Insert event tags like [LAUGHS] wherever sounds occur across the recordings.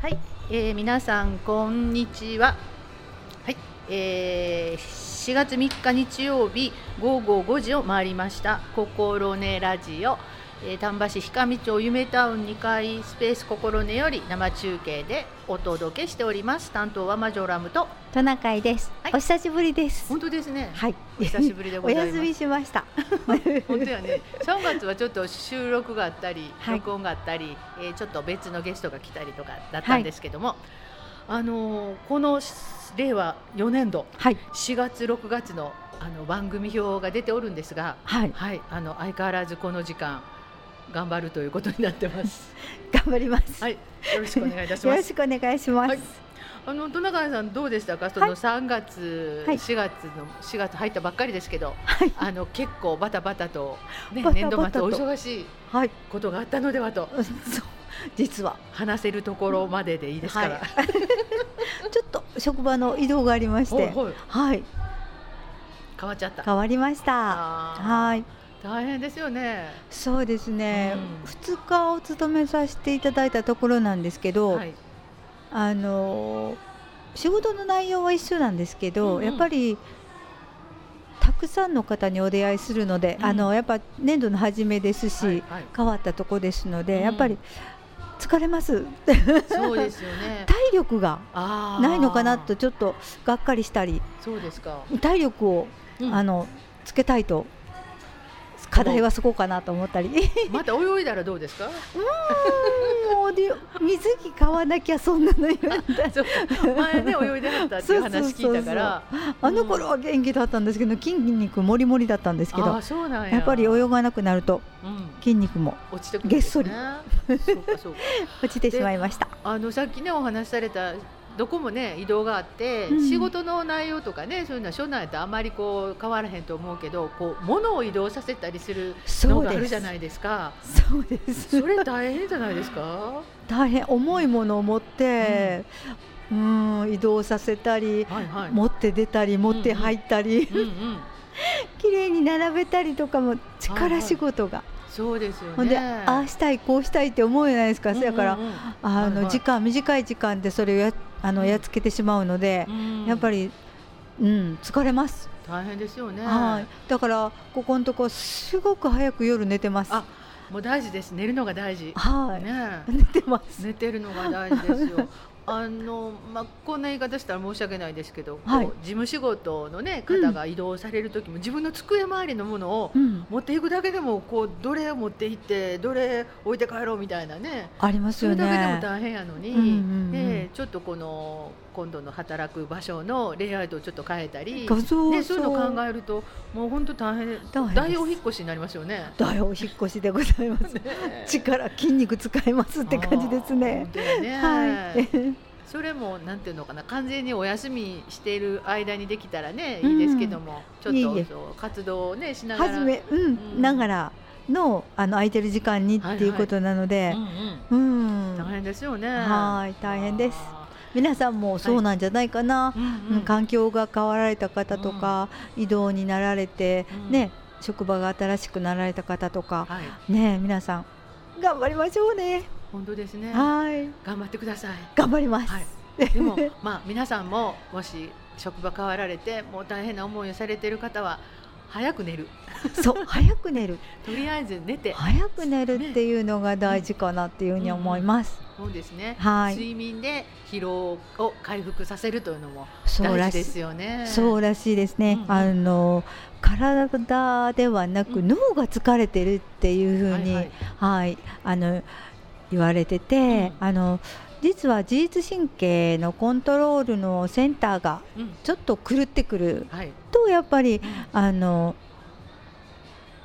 はい、えー、皆さんこんにちは。はい、えー、4月3日日曜日午後5時を回りました。心ねラジオ、えー、丹波市氷上町夢タウン2階スペース心根より生中継でお届けしております。担当はマジョラムと。トナカイです、はい。お久しぶりです。本当ですね。はい、お久しぶりでございます。[LAUGHS] お休みしました。[LAUGHS] 本当やね。3月はちょっと収録があったり、はい。録音があったり、えーちょっと別のゲストが来たりとかだったんですけども、あのーこの令和4年度はい、4月6月のあの番組表が出ておるんですが、はい、はい、あの相変わらずこの時間頑張るということになってます。[LAUGHS] 頑張ります。はい、よろしくお願いいたします。[LAUGHS] よろしくお願いします。はいあの戸中さんどうでしたか？その3月、はい4月の4月入ったばっかりですけど、はい、あの結構バタバタとねバタバタと年度末お忙しいはい、ことがあったのではとうんそう、実は、話せるところまででいいですから。はい [LAUGHS] ちょっと職場の移動がありまして、はい、変わっちゃった。変わりました。はい、大変ですよね。そうですねうん。二、日お勤めさせていただいたところなんですけど、はい。あのー仕事の内容は一緒なんですけど、うんうんやっぱりたくさんの方にお出会いするので、うんあのやっぱ年度の初めですし、はいはい変わったとこですので、うんやっぱり疲れますそうですよね。[LAUGHS] 体力がないのかなと。ちょっとがっかりしたりそうですか。体力を、うんあのつけたいと課題はそこかなと思ったりう [LAUGHS] また泳いだらどうですか？ーんもうで水着買わなきゃそんなの言うんだそう前ね泳いではったっていう話聞いたから。あの頃は元気だったんですけど筋肉もりもりだったんですけどあーそうなんや。やっぱり泳がなくなるとうん筋肉も落ちてくるんですね。そうかそうか。[LAUGHS] 落ちてしまいました。あのさっきねお話しされたどこもね移動があって、うん。仕事の内容とかねそういうのは所内とあまりこう変わらへんと思うけどこう物を移動させたりするのがあるじゃないですか。そうです。それ大変じゃないですか？大変。重いものを持って、うん、移動させたり、はいはい。持って出たり持って入ったり、うんうん。[LAUGHS] 綺麗に並べたりとかも力仕事が、そうですよね。ほんでああしたいこうしたいって思うじゃないですか、うんうんうん。あの、はいはい。時間短い時間でそれをやあの、うんやっつけてしまうので、うんやっぱり、うん、疲れます。大変ですよねはい、だからここのとこすごく早く夜寝てます。あもう大事です寝るのが大事はい、ね [LAUGHS] 寝てます。寝てるのが大事ですよ。[LAUGHS] あのまあ、こんな言い方したら申し訳ないですけど、はい事務仕事の、ね、うん方が移動される時も、自分の机周りのものをうん、持っていくだけでもこうどれを持って行ってどれ置いて帰ろうみたいなねありますよそれだけでもね。大変やのに、うんうんうんでちょっとこの今度の働く場所のレイアウトをちょっと変えたり、画像ね、そういうのを考えるともう本当大変大お引っ越しになりますよね。大お引っ越しでございます。[LAUGHS] ね力筋肉使いますって感じですね。ねはい。それもなんていうのかな完全にお休みしている間にできたらねいいですけども、ちょっといえい活動をねしながら。初め、うん、うん。ながらのあの空いてる時間にっていうことなので。う、んううん。ん、大変ですよね。はい大変です。あ皆さんもそうなんじゃないかな。ーうんううんん環境が変わられた方とか、移動になられて、うん。ね職場が新しくなられた方とか、はい。ね皆さん頑張りましょうね。本当ですね。はい。頑張ってください。頑張ります。はい。[LAUGHS] でもまあ皆さんももし職場変わられてもう大変な思いをされている方は早く寝る。そう [LAUGHS] 早く寝る。とりあえず寝て。早く寝るっていうのが大事かなっていうふうに思います。そうですね、はい。睡眠で疲労を回復させるというのもそうらしい。大事ですよね。そうらしいですね、うんうん。あの体ではなくうん。脳が疲れてるっていうふうに、ははいい。はい。あの言われてて、うん。あの実は自律神経のコントロールのセンターがうん。ちょっと狂ってくるはい。とやっぱりうん。あの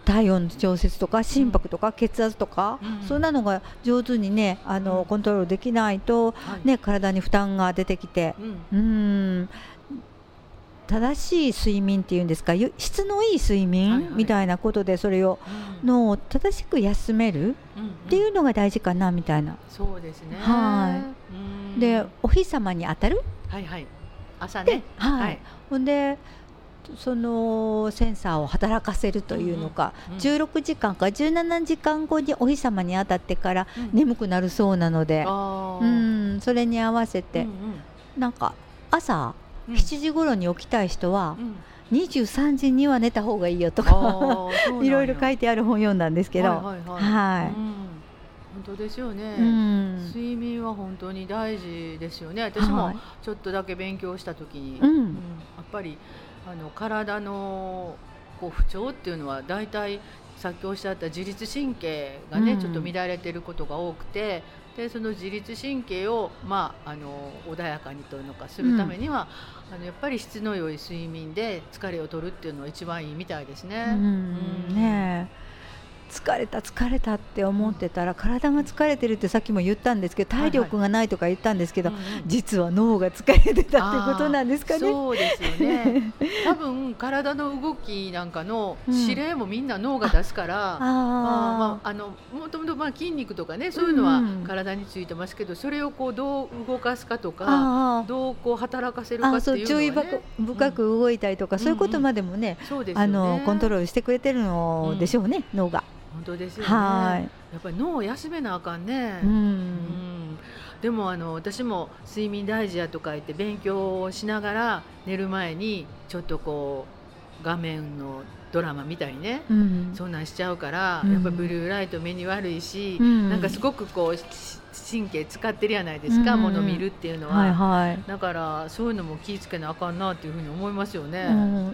体温の調節とか心拍とか血圧とか、うん。そんなのが上手にねあの、うん。コントロールできないと、はい。ね、体に負担が出てきてうん。うーん正しい睡眠っていうんですか？ゆ質のいい睡眠、みたいなことでそれをうん。脳を正しく休めるうんっていうのが大事かなみたいな。そうですね。はうん。でお日様に当たる？はいはい。朝でね、はい。はい。ほんでそのセンサーを働かせるというのか、うんうん。16時間か17時間後にお日様に当たってからうん。眠くなるそうなので、あうーん、それに合わせて、うん。なんか朝うん。7時頃に起きたい人はうん。23時には寝た方がいいよとあか [LAUGHS] いろいろ書いてある本読んだんですけど、はいはいはい。はい。うん。本当ですよね、うん。睡眠は本当に大事ですよね。私もはい。ちょっとだけ勉強した時に、うん。やっぱりあの体のこう不調っていうのは大体さっきおっしゃった自律神経がね、うん。ちょっと乱れてることが多くてでその自律神経を、まあ、あの穏やかにというのかするためには、あのやっぱり質の良い睡眠で疲れを取るっていうのは一番いいみたいですね。うんね疲れた疲れたって思ってたら体が疲れてるってさっきも言ったんですけど体力がないとか言ったんですけど、うんうん。実は脳が疲れてたってことなんですかね。そうですよね。多分体の動きなんかのうん。指令もみんな脳が出すから、あまあまあのもともとまあ筋肉とかねそういうのはうん体についてますけどそれをこうどう動かすかとかどうこう働かせるかっていうの注意深はねく深く動いたりとか、そういうことまでもね、そうですよね。あのコントロールしてくれてるのでしょうね、脳が。本当ですよね。はい。やっぱり脳を休めなあかんね、ううん。んでもあの私も睡眠大事やとか言って勉強をしながら寝る前にちょっとこう画面のドラマ見たりね、うん。そんなんしちゃうから、うん。やっぱブルーライト目に悪いし、うん。なんかすごくこうし神経使ってるやないですか、うん。もの見るっていうのは、はいはい。だからそういうのも気ぃつけなあかんなっていうふうに思いますよね。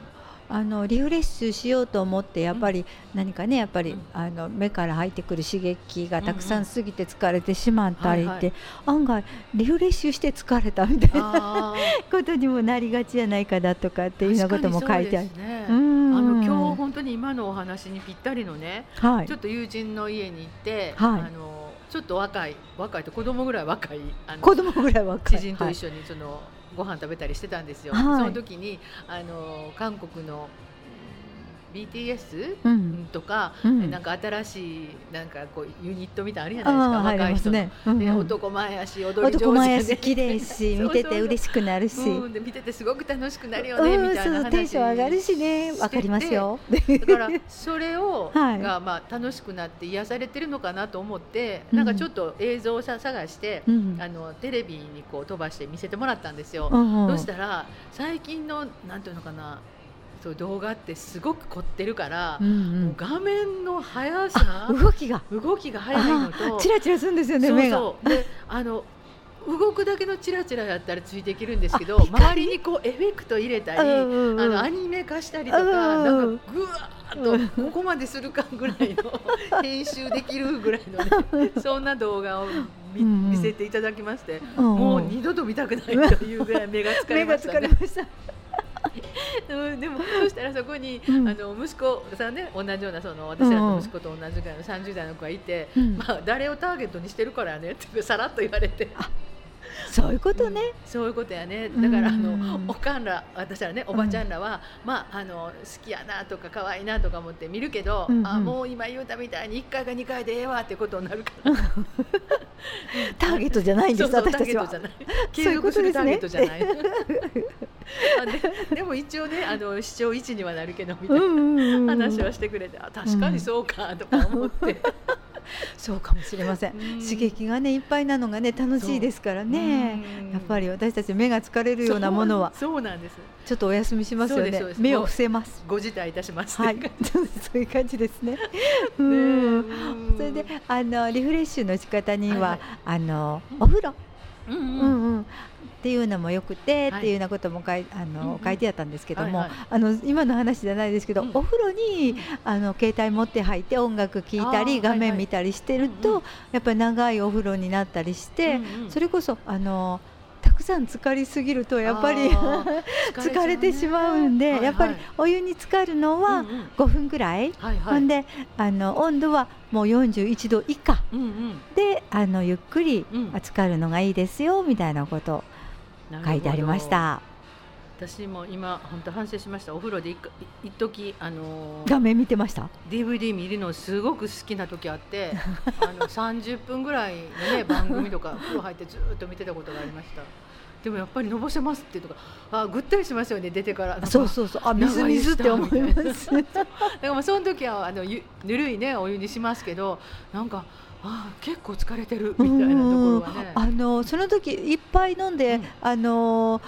うんあのリフレッシュしようと思ってやっぱり何かねやっぱり、うんあの目から入ってくる刺激がたくさうん過ぎて疲れてしまったりって、はいはい。案外リフレッシュして疲れたみたいな [LAUGHS] ことにもなりがちじゃないかなとかっていうようなことも書いてある。ね。うん。あの今日本当に今のお話にぴったりのね、はい。ちょっと友人の家に行って、はい。あのちょっと若い若いと子供ぐらい若い子供ぐらい若い。知人と一緒にその、ご飯食べたりしてたんですよ。はいその時にあの韓国のうん BTS ううん。んとか、うん。なんか新しいなんかこうユニットみたいなのあるじゃないですか。若い人ね。うん男前やし踊り上手男前やでし綺麗し [LAUGHS] 見てて嬉しくなるし。うん、で見ててすごく楽しくなるよね、うんみたいなテンション上がるしね。わかりますよ。だからそれを、[LAUGHS] はい。がまあ楽しくなって癒されてるのかなと思って、うん。なんかちょっと映像をさ探して、うん。あのテレビにこう飛ばして見せてもらったんですよ。うんうしたら最近のなんていうのかなそう動画ってすごく凝ってるから、うんうん。画面の速あさ動きが。動きが速いのとチラチラするんですよね目が。であの動くだけのチラチラやったらついていけるんですけど周りにこうエフェクト入れたり、あのアニメ化したりとか、うんなんかぐわーっとここまでするかぐらいの [LAUGHS] 編集できるぐらいのねそんな動画を見,、見せていただきまして、もう二度と見たくないというぐらい目が疲れましたね。[LAUGHS] でもそしたらそこに、うん。あの息子さんね同じようなその私らの息子と同じぐらいの30代の子がいて、うん。まあ、誰をターゲットにしてるからねってさらっと言われて。そういうことね。そういうことやね。だからあの、うんおかんら私らねおばちゃんらは、まああの好きやなとか可愛いなとか思って見るけど、うんうん。あもう今言うたみたいに1回か2回でええわってことになるから。[LAUGHS] ターゲットじゃないんですそうそう私たちは。ターゲットじゃない。そう継いうことですね続するターゲットじゃない。あででも一応ねあの視聴1にはなるけどみたいな。話はしてくれてあ確かにそうかとか思って、[LAUGHS] そうかもしれません。うん。刺激がねいっぱいなのがね楽しいですからね。う。んやっぱり私たち目が疲れるようなものは。そうなんです。ちょっとお休みしますよね。目を伏せます。ご辞退いたします。はい、そういう感じですね。[LAUGHS] うねん。それであのリフレッシュの仕方には、あのお風呂、うんうん。うんうん、っていうのもよくて、はい。っていうようなことも書いあの、書いてあったんですけども、あの今の話じゃないですけど、うん。お風呂にあの携帯持って入って音楽聴いたり画面見たりしてると、やっぱり長いお風呂になったりして、それこそあのたくさん浸かりすぎるとやっぱり [LAUGHS] 疲れてしまうんで、やっぱりお湯に浸かるのはうんうん。5分ぐらい、ほんであの温度はもう41度以下であのゆっくりうん。浸かるのがいいですよみたいなこと書いてありました。私も今本当反省しました。お風呂で一時あのー画面見てました？DVD 見るのすごく好きな時あって [LAUGHS] あの30分ぐらいのね番組とか風呂入ってずーっと見てたことがありました。でもやっぱりのぼせますっていうとかあぐったりしますよね出てから。そうそうそう。あ水水って思います。だ [LAUGHS] からまあその時はあのゆぬるいねお湯にしますけどなんかあ結構疲れてるみたいなところはね。あのその時いっぱい飲んで、うん。あの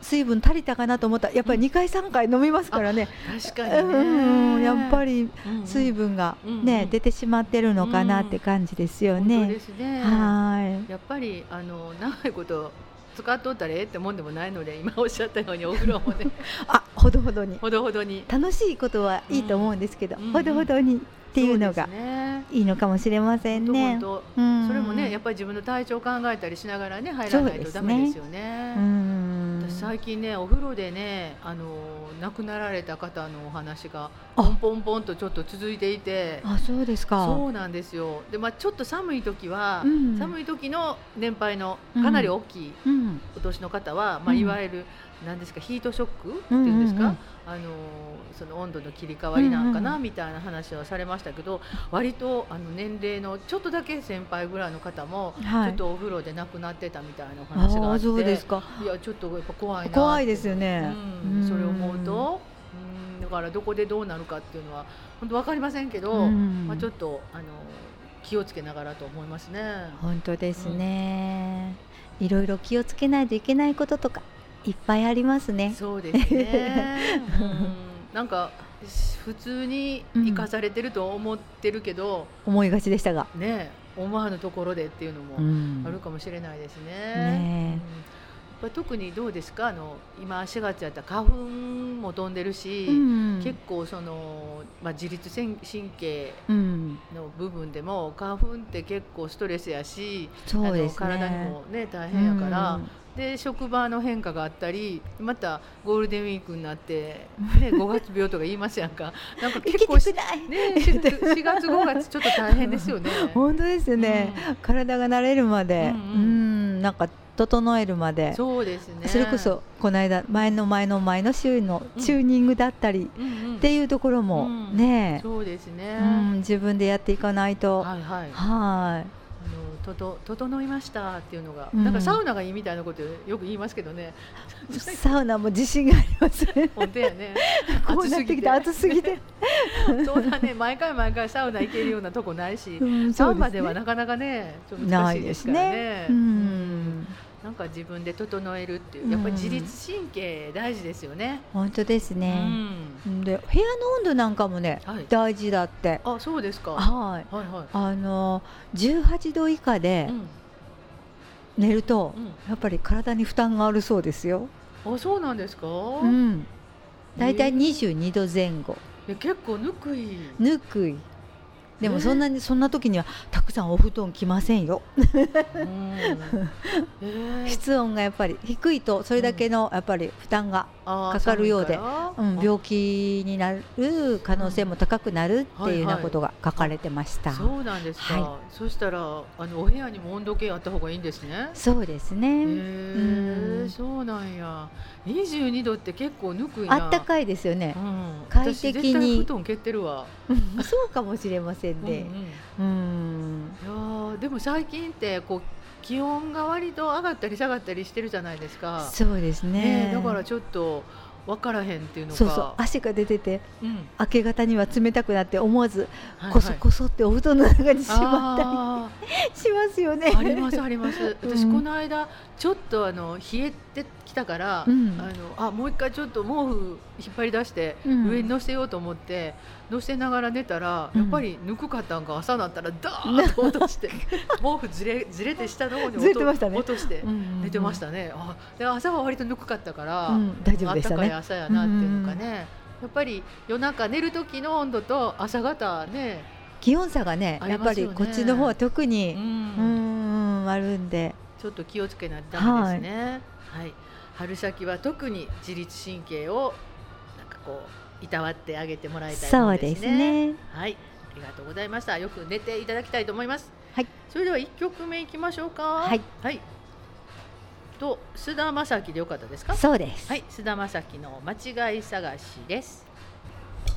水分足りたかなと思った。らやっぱり2回3回飲みますからね、確かにね。うんやっぱりうんうん。水分がうんね、うん。出てしまってるのかなって感じですよ本当ねで。すね。はい。やっぱりあの長いこと使っとったらええってもんでもないので今おっしゃったようにお風呂もね。[LAUGHS] あほどほどに。ほどほどに。楽しいことはいいと思うんですけど、うん。ほどほどにっていうのがいいのかもしれませんね。それもねやっぱり自分の体調を考えたりしながらね入らないとダメですよね。うん。私最近ねお風呂でねあの亡くなられた方のお話があ。ポンポンポンとちょっと続いていて。あそうですか。そうなんですよ。で、まあ、ちょっと寒い時は、うん。寒い時の年配のかなり大きいうん。お年の方は、まあ、うん。いわゆる何ですかヒートショックっていうんですか、うんうんうんあのその温度の切り替わりなんかな、うんうんみたいな話はされましたけど割とあの年齢のちょっとだけ先輩ぐらいの方も、はい。ちょっとお風呂で亡くなってたみたいなお話があってあそうですか。いやちょっとやっぱ怖いな怖いですよね。うん、それを思うと、うん、だからどこでどうなるかっていうのは本当わかりませんけど、うん。まあ、ちょっとあの気をつけながらと思いますね。本当ですね、いろいろ気をつけないといけないこととかいっぱいありますね。そうですね。うん、[LAUGHS] なんか普通に生かされてると思ってるけど、思いがちでしたが。ね思わぬところでっていうのもんあるかもしれないですね。ねうんやっぱ特にどうですか？あの今4月やったら花粉も飛んでるし、うん結構その、まあ、自律神神経うん、の部分でも花粉って結構ストレスやし、ね。体にもね大変やから、うんで職場の変化があったりまたゴールデンウィークになって、ね、5月病とか言いますやんか。なんか行結構しない。ね、4月5月ちょっと大変ですよね。[LAUGHS] 本当ですね、体が慣れるまで、ううん。ん、なんか整えるまで。そうですね。それこそこの間前の前の前の週のうん。チューニングだったりうんうん。っていうところもうん。ね、そうですね、うん、自分でやっていかないと、はい。はいとと整いましたっていうのが、うん。なんかサウナがいいみたいなことよく言いますけどね。[LAUGHS] サウナも自信がありますね。本当やね。[LAUGHS] こうなってきて暑すぎて、そうだね。毎回毎回サウナ行けるようなとこないし、うんサウナではなかなかねちょっと難しいですからね。ね。うん、なんか自分で整えるっていううんやっぱり自律神経大事ですよね。本当ですうね。んで部屋の温度なんかもね、はい大事だって。あそうですか。ははい。いはあの18度以下でい。うん寝ると、うんやっぱり体に負担があるそうですよ。あそうなんですか？うん。だいたいえー22度前後。え結構ぬくい。ぬくい。でもえーそんなにそんな時にはたくさんお布団着ませんよ。室温がやっぱり低いとそれだけのやっぱり負担が、かかるようでうん、病気になる可能性も高くなるっていうようはいはないことが書かれてました。そうなんですか。はそしたらあのお部屋にも温度計あった方がいいんですね。そうですへね。えうんそうなんや。22度って結構ぬくいな。あったかいですよねう。ん、快適に私絶対布団蹴ってるわ。うん [LAUGHS] そうかもしれませんうんね。うんうん。いやーでも最近ってこう気温が割と上がったり下がったりしてるじゃないですか。そうですね。ねえだからちょっと分からへんっていうのが。そうそう汗が出ててうん明け方には冷たくなって思わずはいこそこそってお布団の中にしまったあり [LAUGHS] しますよね。ーありますあります。私うんこの間ちょっとあの冷えてきたから、うん。あのあもう一回ちょっと毛布引っ張り出してうん。上に乗せようと思って乗せながら寝たら、うん。やっぱりぬくかったんか朝なったらダーッと落として毛布ずれずれて下の方に落ずれてましたね。落としてうん寝てましたね。あで朝は割とぬくかったから、うん大丈夫でしたね。あったかい朝やなっていうのかね。やっぱり夜中寝る時の温度と朝方ね、気温差がねやっぱありこっちの方は特うにうんんあるんで。ちょっと気をつけないとダメですね。はい、春先は特に自律神経をなんかこういたわってあげてもらいたいもそうのですでね。はい、ありがとうございました。よく寝ていただきたいと思います。はい。それでは一曲目いきましょうか。はい。はい。と須田まさきでよかったですか？そうです。はい、須田まさきの間違い探しです。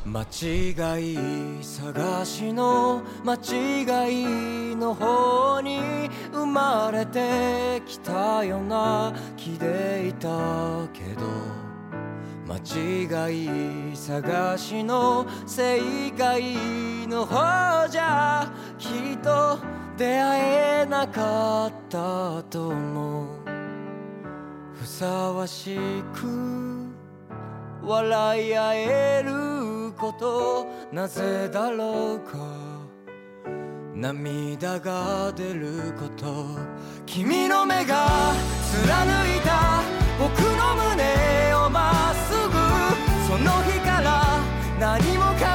間違い探しの間違いの方に生まれてきたような気でいたけど間違い探しの正解の方じゃきっと出会えなかったと思う。ふさわしく笑い合えることなぜだろうか。涙が出ること。君の目が貫いた僕の胸をまっすぐその日から何もか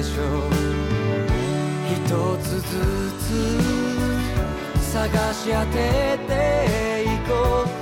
でしょう。一つずつ探し当てていこう。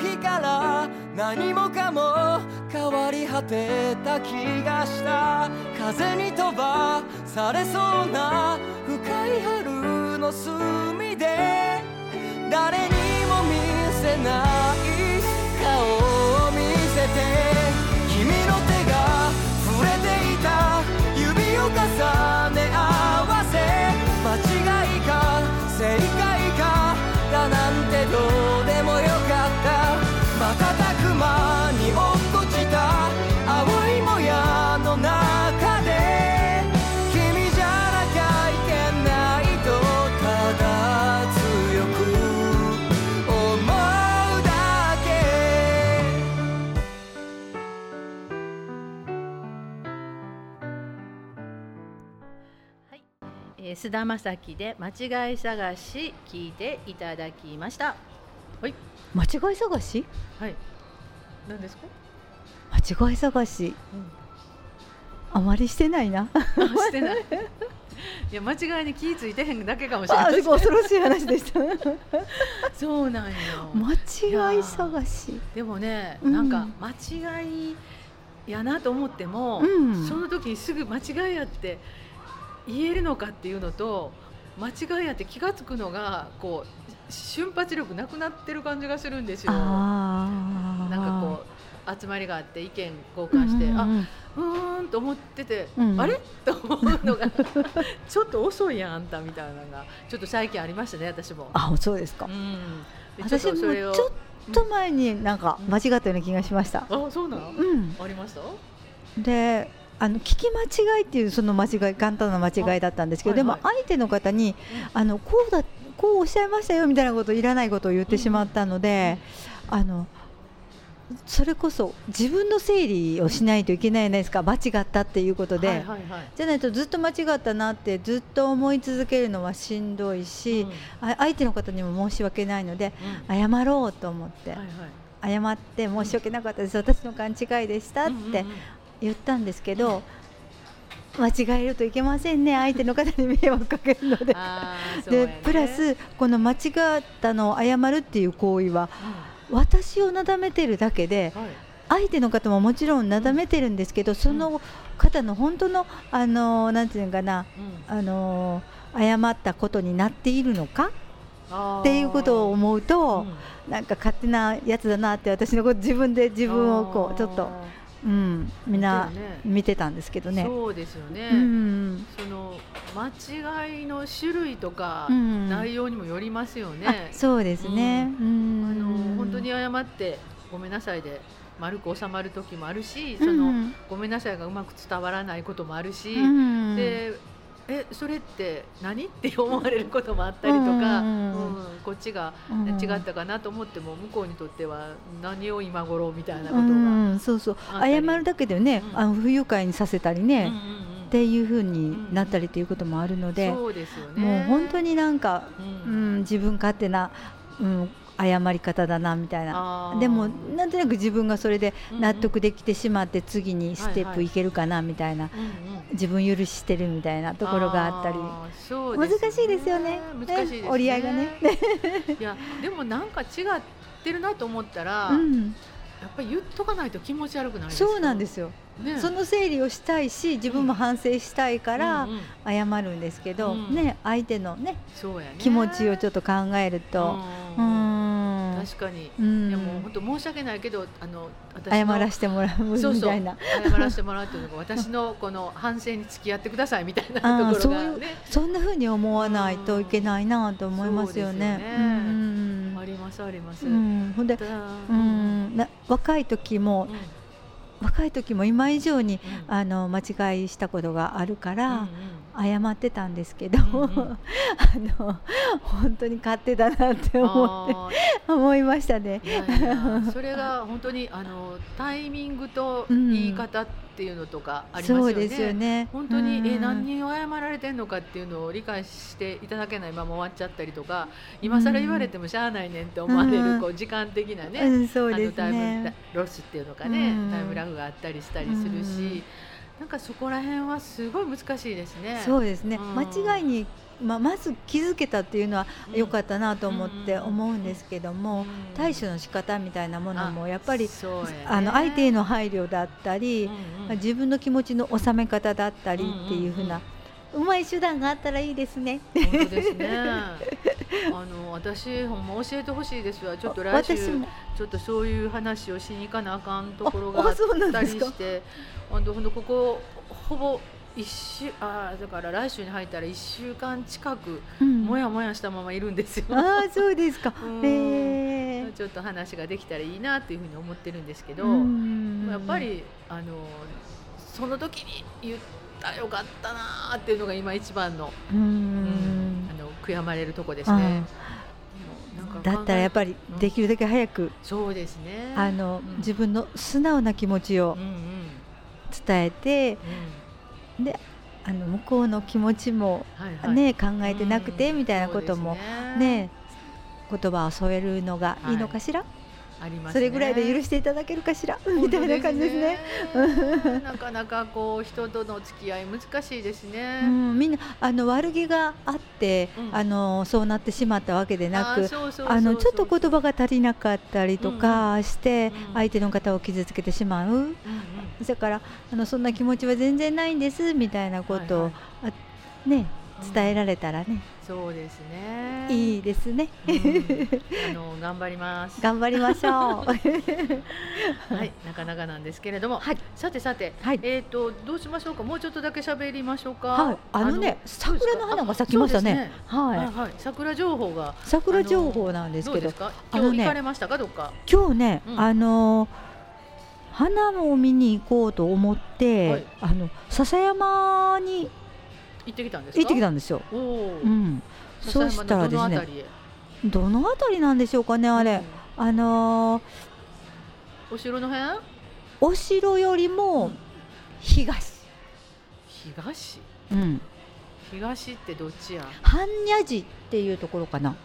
日から何もかも変わり果てた気がした。風に飛ばされそうな深い春の隅で。誰にも見せない顔を見せて。君の手が触れていた。指を重ね合わせ。間違いか正解かだなんてどうた。瞬く間に落っこちた。青いもやの中で。君じゃなきゃいけないとただ強く。思うだけ。はい、えー、須田将暉で間違い探し聞いていただきました。はい、間違い探し？はい。何ですか？間違い探しあまりしてないなあ [LAUGHS] してない。いや間違いに気ぃついてへんだけかもしれない。あ恐ろしい話でした [LAUGHS] そうなんよ。間違い探しでもね、うんなんか間違いやなと思っても、うんその時にすぐ間違いやって言えるのかっていうのと間違いやって気が付くのがこう瞬発力なくなってる感じがするんですよ。なんかこう集まりがあって意見交換して、うんうんうん。あうーんと思ってて、うん。あれ？[LAUGHS] と思うのがちょっと遅いやんあんたみたいなのがちょっと最近ありましたね私も。あそうですか。うん、で私もちょっと前になんか間違ったような気がしました。あそうなの、うん。ありました？であの聞き間違いっていうその間違い簡単な間違いだったんですけど、でも相手の方にあのこうだこうおっしゃいましたよみたいなこといらないことを言ってしまったので、あのそれこそ自分の整理をしないといけないじゃないですか。間違ったっていうことで、じゃないとずっと間違ったなってずっと思い続けるのはしんどいし、うん。あ相手の方にも申し訳ないのでうん。謝ろうと思って、はいはい。謝って申し訳なかったです。私の勘違いでしたってうんうんうん。言ったんですけど、間違えるといけませんね。[LAUGHS] 相手の方に迷惑かけるので。でね。プラスこの間違ったのを謝るっていう行為は私をなだめてるだけでうんはい。相手の方ももちろんなだめてるんですけどその方の本当のあのなんていうのかなうん。あの誤ったことになっているのか？っていうことを思うと、なんか勝手なやつだなって私のこと自分で自分をこうちょっと、うん、みんな見てたんですけどね。そうですよね、うん。その間違いの種類とか、うん。内容にもよりますよね。あそうですね。ううん。あの本当に謝ってごめんなさいで丸く収まる時もあるし、うん。そのごめんなさいがうまく伝わらないこともあるし、うん。でえそれって何って思われることもあったりとか、うんうんこっちがうん違ったかなと思っても向こうにとっては何を今頃みたいなことが、うん、そうそう。謝るだけでね、うん。あの不愉快にさせたりね、うんうんうん。っていう風になったりということもあるので、そうですよね。もう本当になんか、ううんん、自分勝手な、うん、謝り方だなみたいな。でもなんとなく自分がそれで納得できてしまって次にステップいけるかなみたいな、自分許してるみたいなところがあったりあーそう難しいですよね難しいですね。折り合いがねいやでもなんか違ってるなと思ったら、うん、やっぱり言っとかないと気持ち悪くない。そうなんですよ、ね。その整理をしたいし自分も反省したいから謝るんですけど、うんね相手のねね。気持ちをちょっと考えるとううん確かに。うん。でも本当申し訳ないけどあの私の謝らせてもらうみたいな。謝らせてもらうっていうのが私のこの反省に付き合ってくださいみたいなところがね。そんな風に思わないといけないなと思いますよね。そうんありますあります。うん。ほんでだうん。な若い時もうん。若い時も今以上にうん。あの間違いしたことがあるから、うん謝ってたんですけど、うんうんあの本当に勝手だなってうん思ってあ思いましたねー。いやいやそれが本当にあのタイミングと言い方っていうのとかありますよね。そうですよね。本当に、うんえ何に謝られてんのかっていうのを理解していただけないまま終わっちゃったりとか今更言われてもしゃあないねんって思われる、うんこう時間的なね、うん、そうですあのタイムね。ロスっていうのかね、うんタイムラグがあったりしたりするし、なんかそこら辺はすごい難しいですね。そうですね。うん間違いにまあまず気づけたっていうのはうん良かったなと思ってうん思うんですけども、うん対処の仕方みたいなものもやっぱりあの相手への配慮だったり、自分の気持ちの収め方だったりっていうふうな、うまい手段があったらいいですね。本当ですね。[LAUGHS] [LAUGHS] あの私ほんま教えてほしいですわ。ちょっと来週ちょっとそういう話をしに行かなあかんところがあったりして、ほんとほんとここほぼ一週あーだから来週に入ったら一週間近くうん。もやもやしたままいるんですよ。ああそうですか。[LAUGHS] え。ちょっと話ができたらいいなっていうふうに思ってるんですけど、うん。やっぱりあのその時に言ったらよかったなーっていうのが今一番の、ううん悔やまれるとこですね。だったらやっぱりうん。できるだけ早く、そうですね。あのうん。自分の素直な気持ちをうんうん。伝えて、うん。であの向こうの気持ちもはいはい。ね、考えてなくてうん。みたいなこともそうですね言葉を添えるのがいいのかしら、ありますね。それぐらいで許していただけるかしら、みたいな感じですね。[LAUGHS] なかなかこう人との付き合い難しいですうね。ん、みんなあの悪気があって、うん。あのそうなってしまったわけでなあくあのちょっと言葉が足りなかったりとかして、うん相手の方を傷つけてしまう、うんうん。だからあのそんな気持ちは全然ないんですみたいなことを、はい。あね伝えられたらね、そうですね。いいですね。うんあの [LAUGHS] 頑張ります。頑張りましょう。[LAUGHS] はい、なかなかなんですけれども、はいさてさて、はいえっ、とどうしましょうか？もうちょっとだけ喋りましょうか？はい、あのね桜の花が咲きましたね。あはい、はいはい、桜情報が桜情報なんですけど、どうですか？あのね今日行かれましたか？どっか。今日ね、うんあの花を見に行こうと思って、はいあの笹山に行ってきたんですか？行ってきたんですよ。う。ん、そうしたらですねどのあたりなんでしょうかねあれ、あのーうんお城の辺？お城よりも東、東？うん、東ってどっちや？般若寺っていうところかな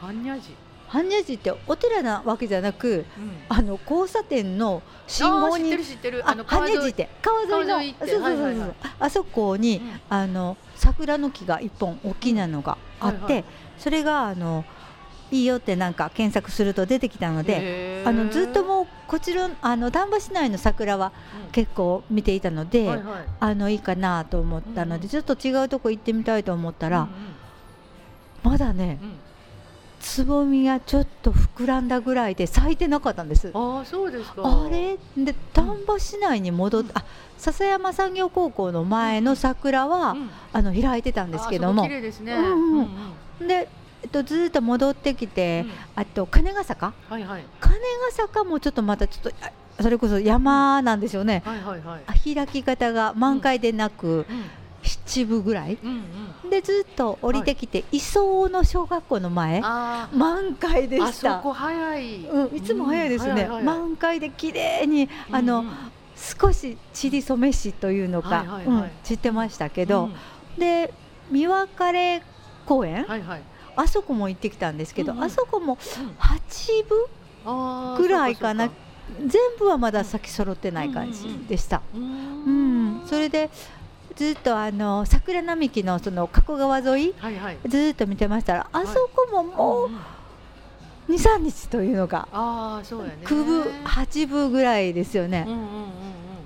般若寺。般若寺ってお寺なわけじゃなくうん。あの交差点の信号にてる知ってる。ああのって川沿いのあそこに、うん。あの桜の木が一本大きなのがあって、はいはい。それがあのいいよってなんか検索すると出てきたのであのずっともうこちらあの丹波市内の桜は結構見ていたので、はいはい。あのいいかなと思ったので、うん。ちょっと違うとこ行ってみたいと思ったら、うんまだねうんうんつぼみがちょっと膨らんだぐらいで咲いてなかったんです。ああそうですか。あれ？で丹波市内に戻って、あ笹山産業高校の前の桜は、うん。あの開いてたんですけども。綺麗ですね。うんうん。うんうん。で、えっと、ずーっと戻ってきて、うん。あと金ヶ坂？はいはい。金ヶ坂もちょっとまたちょっとあそれこそ山なんでしょうね、はいはいはい。あ開き方が満開でなく、うん七分ぐらい。うんうん。でずっと降りてきて、磯の小学校の前満開であした。そこ早い。うん、いつも早いですね、うんはいはい。はい満開で綺麗にあの、うん。うん少し散り染めしというのか、はいはいはい。うん散ってましたけど、うんで三別れ公園、はいはい。あそこも行ってきたんですけど、うんうん。あそこもうん。8分あーぐらいかな。全部はまだ咲き揃ってない感じでした。そうん。それでずっとあの桜並木のその加古川沿いはいはい。ずっと見てましたらあそこももう23日というのがああそうやね。9分8分ぐらいですよね。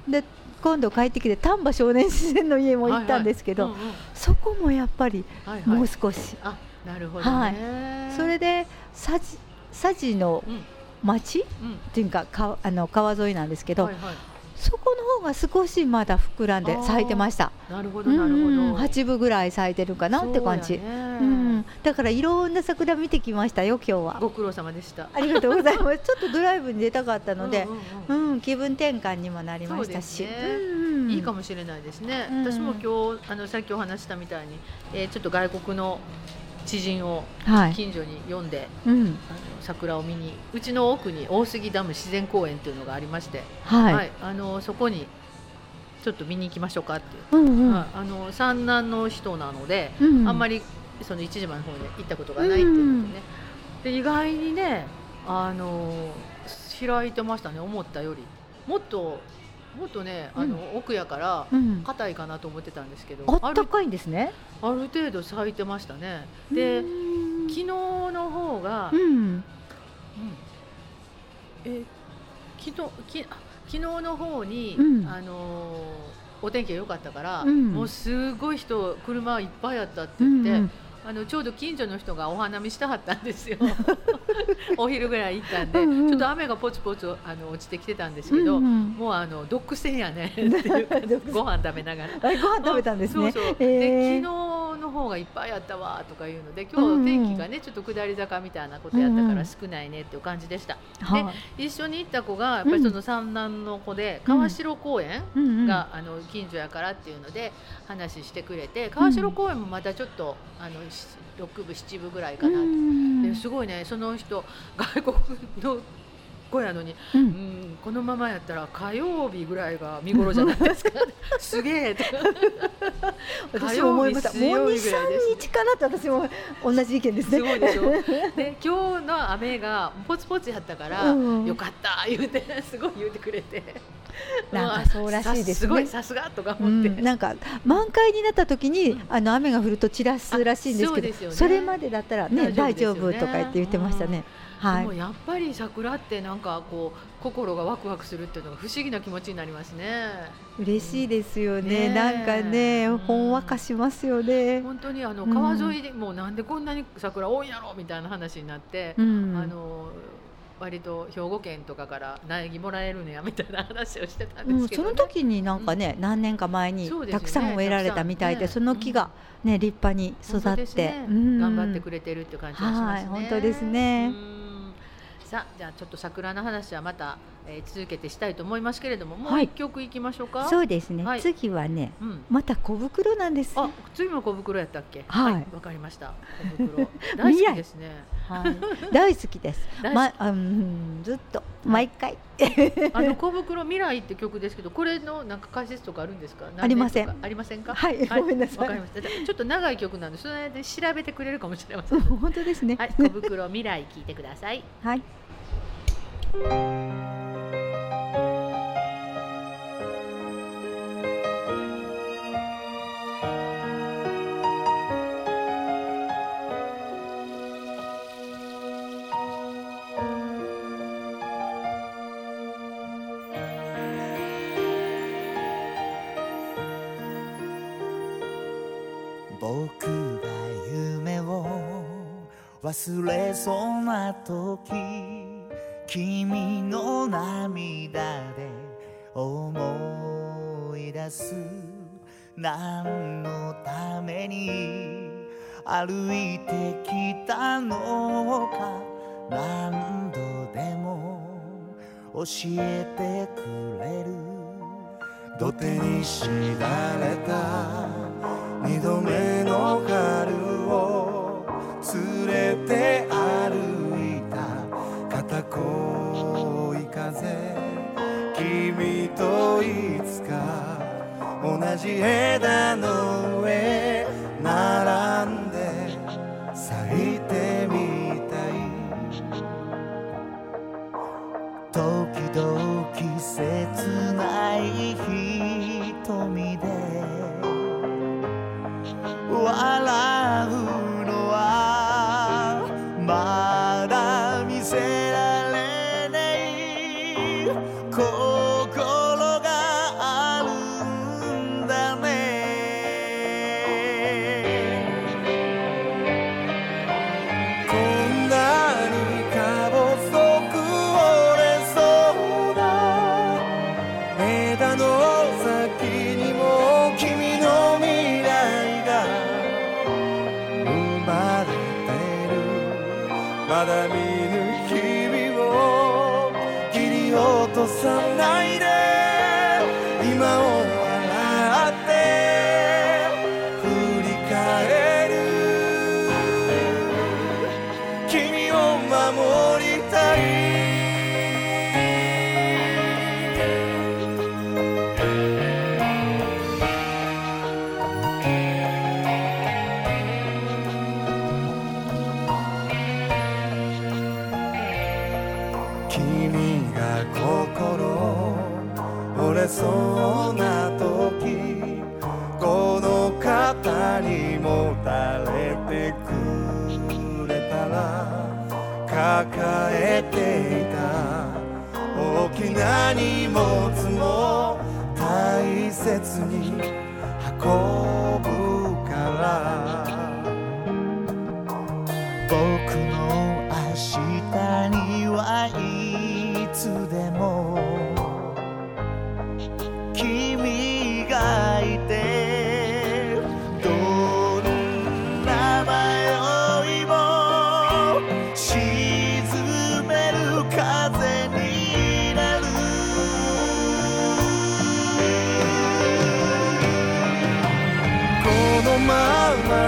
で今度帰ってきて丹波少年自然の家も行ったんですけど、そこもやっぱりはいはい。もう少し、あなるほどね。それで佐治のうん。町？っうん。ていうかかあの川沿いなんですけど、はいはいそこの方が少しまだ膨らんで咲いてました。なるほどなるほど。8分ぐらい咲いてるかなって感じ。そうやね。うん、だからいろんな桜見てきましたよ今日は。ご苦労様でした。ありがとうございます。[LAUGHS] ちょっとドライブに出たかったのでう、んうん気分転換にもなりましたし、そうんうん。いいかもしれないですね、うん私も今日あのさっきお話したみたいに、えーちょっと外国の知人をはい、近所に呼んで、うん、あの桜を見にうちの奥に大杉ダム自然公園というのがありまして、はい、あのそこにちょっと見に行きましょうかっていう、うんうん、はい。あの産南の人なので、うんあんまりその一時間の方に行ったことがないっていうのでね、で意外にねあの開いてましたね。思ったより。もっともっとねあの、奥やからうん、硬いかなと思ってたんですけどあったるかいんですね。ある程度咲いてましたね。でうん。昨日の方が、うん、うん。え昨日きあ昨日の方に、うん。あのーお天気が良かったから、うん。もうすごい人車いっぱいあったってう言って、あのちょうど近所の人がお花見したはったんですよ。[LAUGHS] お昼ぐらい行ったんで、うんうん。ちょっと雨がポツポツあの落ちてきてたんですけど、うんうん。もうあの独占やね [LAUGHS] [LAUGHS] ご飯食べながら。あご飯食べたんですね。そうそう、へでー昨日の方がいっぱいあったわとかいうので今日天気がねちょっと下り坂みたいなことやったから少ないねっていう感じでした、はい、一緒に行った子がやっぱりその三男の子で川代公園うんうん。が、あの近所やからっていうので話してくれて川代公園もまたちょっとあのし6部7部ぐらいかな、うん。ですごいねその人外国の子やのにううんん、このままやったら火曜日ぐらいが見頃じゃないですか。すげえと [LAUGHS] 私も思いました。もう二火曜日かなって私も同じ意見ですね。すごいでしょ。で今日の雨がポツポツやったから、うんよかった言うてすごい言うてくれて。なんかそうらしいですね。さすごいさすがとかう思って、ん、なんか満開になった時に、あの雨が降ると散らすらしいんですけどあそれまでだったらね大大丈夫とか言って言ってましたね。はい。でもやっぱり桜ってなんかこう心がワクワクするっていうのが不思議な気持ちになりますね。嬉しいですよね。ねえ。なんかね、うんほんわかしますよね。本当にあのうん川沿いでもうなんでこんなに桜多いんやろみたいな話になって、うん。あの割と兵庫県とかから苗木もらえるのやみたいな話をしてたんうん、ですけど、そのね時になんかね、何年か前にたくさん植えられたみたいで、ねその木がね立派に育って、ね。うん。頑張ってくれてるって感じがしますね。はい本当ですね。うんさあじゃあちょっと桜の話はまた、えー続けてしたいと思いますけれどももうはい一曲いきましょうか。そうですね、はい。次はねうん。また小袋なんです、あ次も小袋やったっけ？はい。わ、かりました。小袋。[LAUGHS] 大好きですね。はい、大好きです。[LAUGHS] まあうんずっと毎回、あの小袋未来って曲ですけどこれのなんか解説とかあるんですか？ありません。ありませんか？はいごめんなさい。わかりました。ちょっと長い曲なんでそれで調べてくれるかもしれません。[LAUGHS] 本当ですね。はい小袋未来聞いてください。はい忘れそうな時君の涙で思い出す。何のために歩いてきたのか何度でも教えてくれる。土手に知られた二度目の春れて歩いた。片恋風君といつか同じ枝の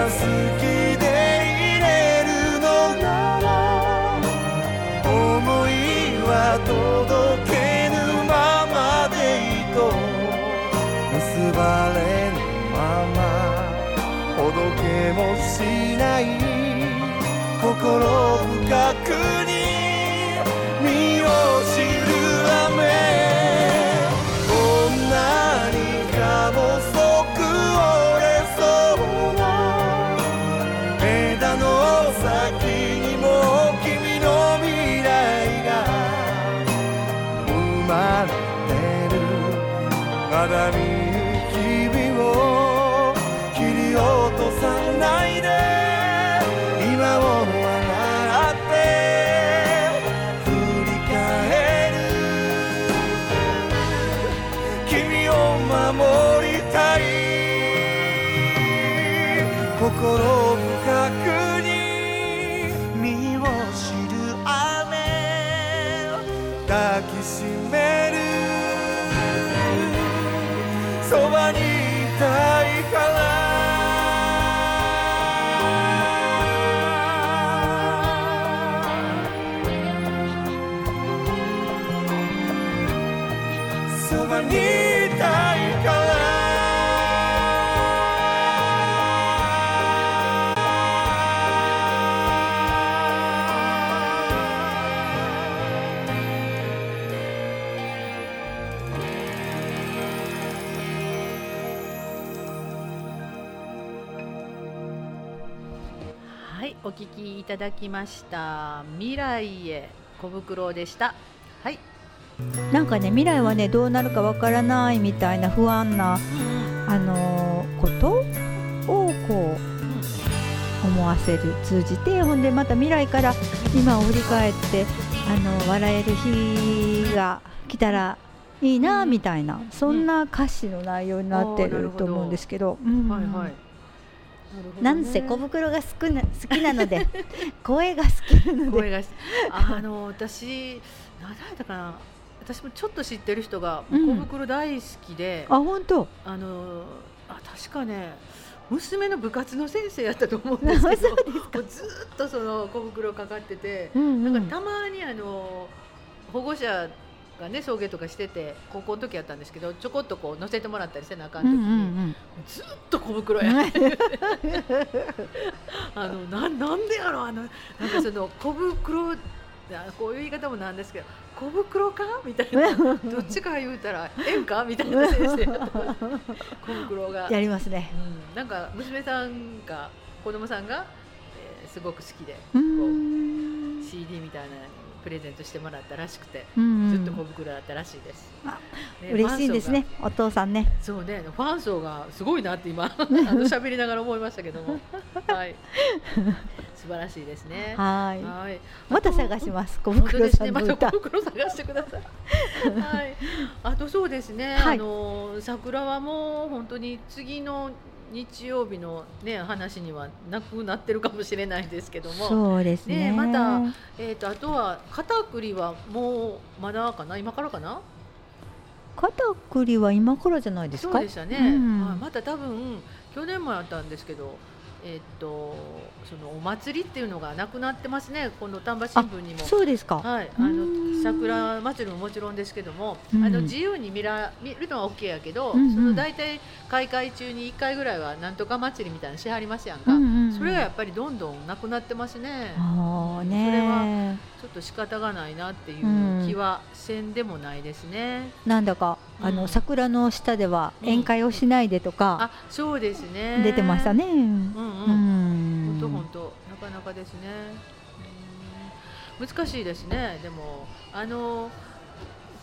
自己。はいお聞きいただきました。未来へ小袋でした。はい。なんかね未来はねどうなるかわからないみたいな不安な、あのー、ことをこう思わせる通じてほんでまた未来から今を振り返ってあの笑える日が来たらいいなみたいな、そんな歌詞の内容になってると思うんですけど。はい、はい。なんせ小袋が好きな好きなので [LAUGHS] 声が好きなので。あの私何だったかな。私もちょっと知ってる人がうん。小袋大好きで、あ本当。あのあ確かね娘の部活の先生やったと思うんですけど [LAUGHS] ずっとその小袋かかってて、うん。なんかたまにあの保護者がね送迎とかしてて高校の時やったんですけどちょこっとこう乗せてもらったりせなあかん時うんうんに、ずっと小袋や。あのななんでやろあのなんかその小袋あこういう言い方もなんですけど小袋かみたいな [LAUGHS] どっちか言うたらええんかみたいな先生小袋が、やりますね。うん、なんか娘さんが子供さんが、えーすごく好きでうこん。う CD みたいなプレゼントしてもらったらしくて、うんずっと小袋だったらしいです、あね嬉しいですねお父さんね。そうねファン層がすごいなって今 [LAUGHS] あの喋りながら思いましたけどもはい素晴らしいですねはい。はいまた探します小本当袋ですね。またさんの歌小。袋探してください。はい。あとそうですね。はいあの桜はもう本当に次の日曜日のね話にはなくなってるかもしれないですけども。そうですね。ねまたえっ、とあとは片栗はもうまだかな？今からかな？片栗は今からじゃないですか？そうでしたね。うんはいまた多分去年もやったんですけど。えっ、とそのお祭りっていうのがなくなってますね。この丹波新聞にも。そうですか。はい、あうのん桜祭りももちろんですけども、うんあの自由に見ら見るのは OK やけど、うんうんその大体開会中に1回ぐらいはなんとか祭りみたいなのしはりますやんか、うんうんうんそれがやっぱりどんどんなくなってますねああそれはね。ちょっと仕方がないなっていうんう気はせんでもないですね、なんだかあうんの桜の下ではうん宴会をしないでとかあそうですね出てましたね。うんうん、うん。本当本当なかなかですね。うん。難しいですね。でもあの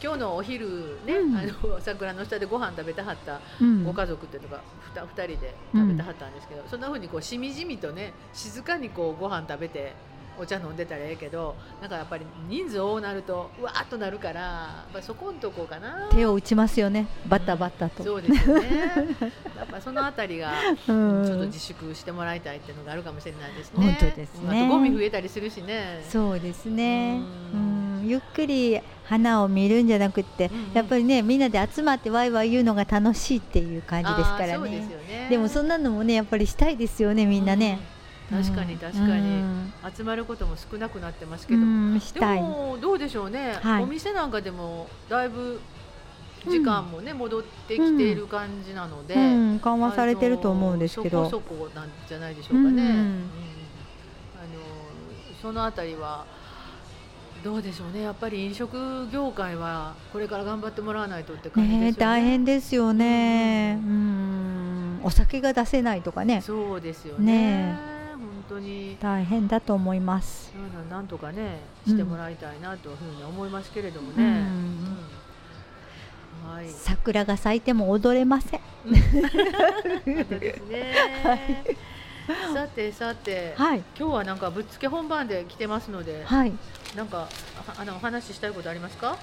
今日のお昼ね、うん。あの桜の下でご飯食べたはったうん。ご家族っていうのが 2, 二人で食べたはったんですけど、そんな風にこうしみじみとね静かにこうご飯食べてお茶飲んでたらええけどなんかやっぱり人数多なるとうわーっとなるからやっぱりそこんとこかな手を打ちますよね。バタバタと。そうですよね [LAUGHS] やっぱそのあたりがうんちょっと自粛してもらいたいっていうのがあるかもしれないですね。本当ですねあとゴミ増えたりするしね。そうですね。ううんん、ゆっくり花を見るんじゃなくって、うんうんやっぱりねみんなで集まってワイワイ言うのが楽しいっていう感じですからね。よね。でもそんなのもねやっぱりしたいですよねみんなね。うん確かにうん。確かに、うん。集まることも少なくなってますけうど、で。もどうでしょうね、はい。お店なんかでもだいぶ時間もね、戻ってきている感じなので、うん、緩和されてると思うんですけど。そこそこなんじゃないでしょうかね。あのそのあたりはどうでしょうね。やっぱり飲食業界はこれから頑張ってもらわないとって感じね。ね大変ですよね。うん、お酒が出せないとかね。そうですよね。ね本当に大変だと思います。そういうのなんとかねしてもらいたいなというふうに思いますけれどもね。うんうんはい。桜が咲いても踊れません。ですね。[LAUGHS] さてさて、はい今日はなんかぶっつけ本番で来てますので、はい。なんかああのお話ししたいことありますか？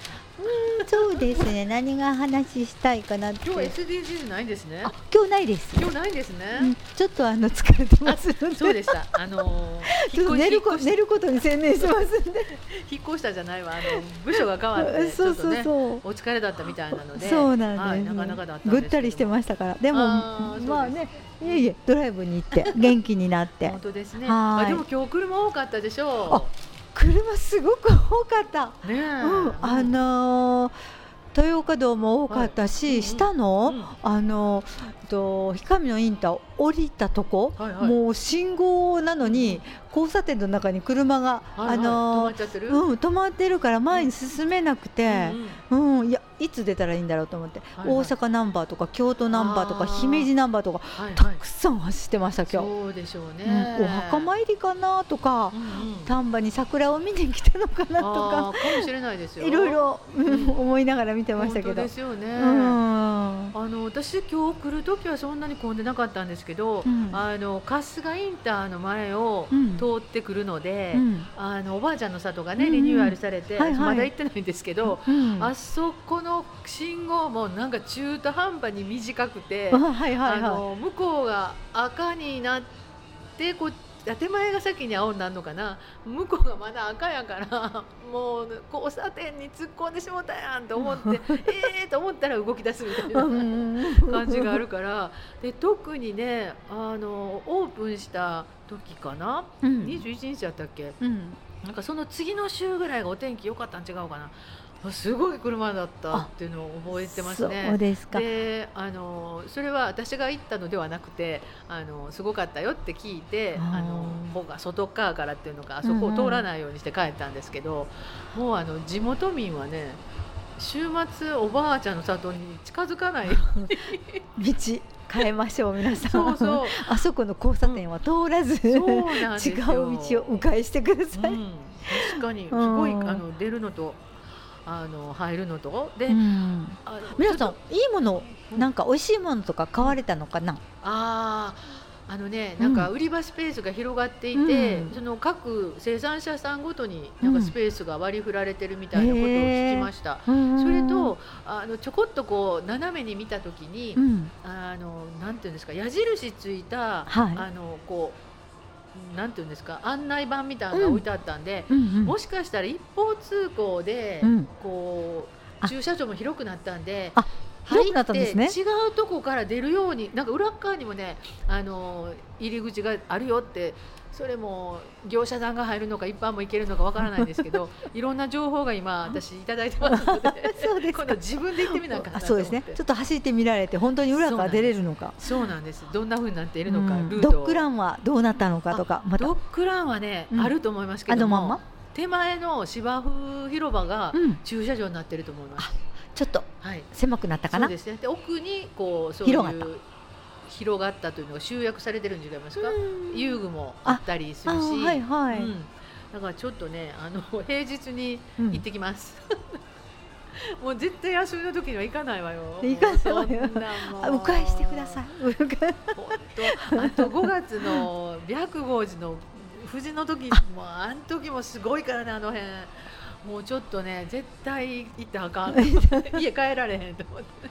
そうですね。[LAUGHS] 何が話したいかなって。今日 SDGs ないんですねあ。今日ないです。今日ないんですね。うんちょっとあの疲れてます。そうでした。あのちょ [LAUGHS] っと寝るこ寝ることに専念してますんで。[LAUGHS] 引っ越したじゃないわ。あの部署が変わってちそうそうょっとねそう。お疲れだったみたいなので、そうなんです、はい、なかなかだったんぐったりしてましたからでもまあねいえいえドライブに行って元気になって本当ですね。はいあでも今日車多かったでしょ車すごく多かった、う。ねえ。うん、あのー豊岡道も多かったし、はい下の、うん。あのと氷上のインター降りたとこ、はいはい。もう信号なのに交差点の中に車が、はいはい。あの止まっちゃってる、うん、止まってるから前に進めなくて、うんうんうん。いやいつ出たらいいんだろうと思って、はいはい。大阪ナンバーとか京都ナンバーとか姫路ナンバーとかはいはい。たくさん走ってました今日、そうでしょううんね、お墓参りかなとかうんうん。丹波に桜を見に来たのかなとあかーかもしれないですよ。いろいろ、うんうん。思いながら見てましたけど。ですよね、うん。あの私今日来る時はそんなに混んでなかったんですけど、うん。あの春日インターの前をうん。通ってくるので、うん。あのおばあちゃんの里がねうん。うんリニューアルされて、はいはい。まだ行ってないんですけど、うん。あそこの信号もなんか中途半端に短くて、あはいはいはあの向こうが赤になってこあ手前が先に青になるのかな？向こうがまだ赤やからもう交差点に突っ込んでしもたやんと思って [LAUGHS] ええと思ったら動き出すみたいい。なうん。感じがあるから。で特にねあのオープンした時かな、うん。21日やったっけ？うん。なんかその次の週ぐらいがお天気良かったん違うかな。あすごい車だったっていうのを覚えてますね。そうですか。であのそれは私が行ったのではなくてあのすごかったよって聞いてあの方が外側からっていうのかあそこを通らないようにして帰ったんですけど、もうあの地元民はね週末おばあちゃんの里に近づかないように [LAUGHS] 道変えましょう皆さん。そうそう [LAUGHS] あそこの交差点は通らず、そうなん [LAUGHS] 違よう道を迂回してください。うん、確かにすごいうんあの出るのとあの入るのと。で、うん。皆さんいいものうん。なんか美味しいものとか買われたのかな？あーあのねなんか売り場スペースが広がっていて、うん。その各生産者さんごとになんかスペースが割り振られてるみたいなことを聞きました。それとあのちょこっとこう斜めに見た時に、うん、あのなんていうんですか矢印ついた、はい。あのこうなんていうんですか案内板みたいなのが置いてあったんで、うんうん。もしかしたら一方通行で、うん。こあ。う駐車場も広くなったんで。入って違うとこから出るようになんか裏側にもねあの入り口があるよってそれも業者さんが入るのか一般も行けるのかわからないんですけど [LAUGHS] いろんな情報が今私いただいてますので。[LAUGHS] そうですか。今度自分で行ってみなあかんなあと思って。そうですね。ちょっと走ってみられて本当に裏から出れるのか。そうなんです。どんな風になっているのか、うん。ルードッグランはどうなったのかとか。またドッグランはね、うん。あると思いますけどもあのまんま？手前の芝生広場がうん。駐車場になってると思います、ちょっとはい。狭くなったかな？そうですね。で奥にこうそういう広がった広がったというのが集約されてるん違いますか、うん。遊具もあったりするし、あはいはい。うん、だからちょっとねあの [LAUGHS] 平日にうん。行ってきます、[LAUGHS] もう絶対休みの時には行かないわよ。[LAUGHS] 行かないわよ。もうそんなもうあ迂回してください。あと5月の白豪寺の富士の時もうあん時もすごいからねあの辺。もうちょっとね絶対行ったらあかん。家帰られへんと思って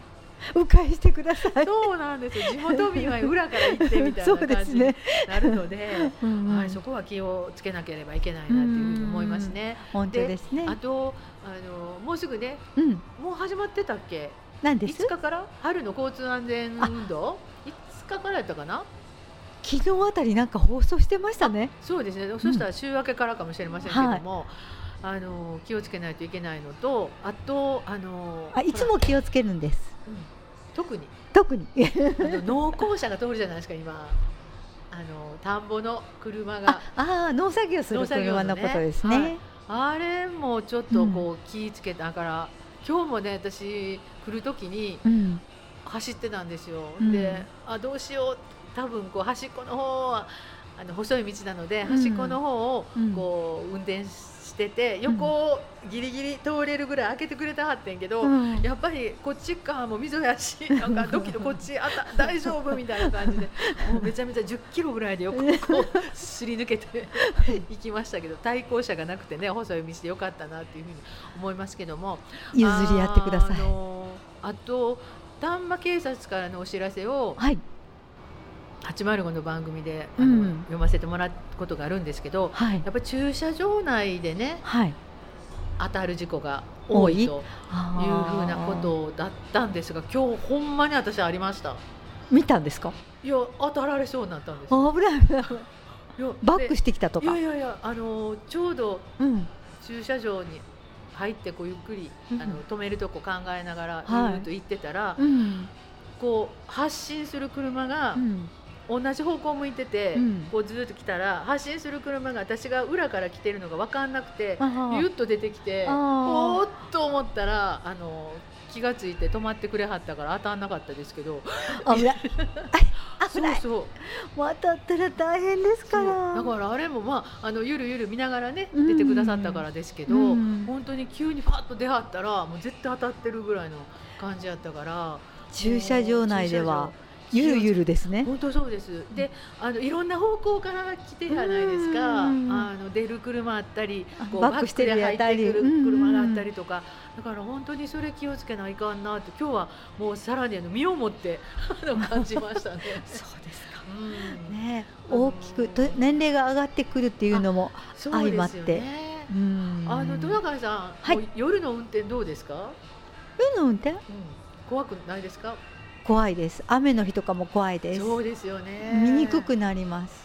迂回してください。そうなんですよ地元民は裏から行ってみたいな感じに。なるのでうんうんはい、そこは気をつけなければいけないなというふうに思いますね。本当ですね。あとあのもうすぐねうん。もう始まってたっけ？何です？5？日から？春の交通安全運動？5日からやったかな？昨日あたりなんか放送してましたね。そうですね、そしたら週明けからかもしれませんけども、あの気をつけないといけないのとあとあのあいつも気をつけるんです。うん特に。特に。農耕車が通るじゃないですか今。あの田んぼの車が。ああー農作業する農作業のね車のことですはい。ね。あれもちょっとこう気ぃつけたから、今日もね私来る時にうん。走ってたんですよ、うん。であどうしよう。多分こう端っこの方はあの細い道なので、ん。端っこの方をうん。こう運転してて横をギリギリ通れるぐらい開けてくれたはってんけど、うんやっぱりこっち側も溝やし [LAUGHS] なんかドキドキこっちあた大丈夫みたいな感じでもうめちゃめちゃ10キロぐらいで横をこうすり抜けて行きましたけど対向車がなくてね細い道でよかったなっていうふうに思いますけども譲り合ってくださあい。のあと丹波警察からのお知らせをはい。805の番組であの、うん読ませてもらうことがあるんですけどはい。やっぱり駐車場内でねはい。当たる事故が多いとい？うふうなことだったんですが今日ほんまに私ありました見たんですか？いや当たられそうになったんですよ危ない危ない。いやバックでしてきたとか？いや。いやいやあのちょうどうん。駐車場に入ってこうゆっくり、うんあの止めるとこ考えながらはいゆーっと行ってたら、うん。こう発進する車がうん。同じ方向向いてて、うん。こうずっと来たら発進する車が私が裏から来てるのが分かんなくてあーゆっと出てきておーっと思ったらあの気がついて止まってくれはったから当たんなかったですけど。危ない。[LAUGHS] あ危ない。そうそう。もう当たったら大変ですから。だからあれもまああのゆるゆる見ながらねうん。出てくださったからですけど、うん。本当に急にパッと出はったらもう絶対当たってるぐらいの感じやったから。駐車場内ではゆるゆるですね。本当そうです。で、あのいろんな方向から来てじゃないですか。うん。あの出る車あったりあ、こうバックして入ってくる車があったりとか、だから本当にそれ気をつけないかんなって今日はもうさらにあの身をもって [LAUGHS] あの感じましたね。[LAUGHS] そうですか。うん。ね大きくと年齢が上がってくるっていうのも相まって。あの戸中さん、はい。夜の運転どうですか？夜の運転？うん、怖くないですか？怖いです。雨の日とかも怖いです。そうですよね。見にくくなります。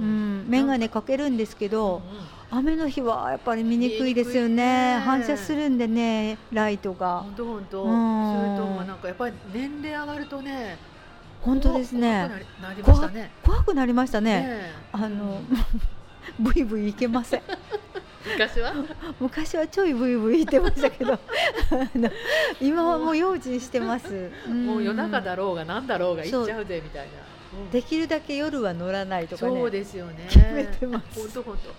う。うん。ん眼鏡かけるんですけどうん雨の日はやっぱり見にくいですよね。ね。反射するんでねライトが。本当本当。うん。それともなんかやっぱり年齢上がるとね。本当ですね。怖くなりましたね。怖くなりましたね。ねあの [LAUGHS] ブイブイいけません昔は？[LAUGHS] 昔はちょいブイブイいてましたけど。今はもう用心してます。もう夜中だろろうがなんだろうが行っちゃうでみたいな。うん。できるだけ夜は乗らないとかね。そうですよね。決めてます。本当本当。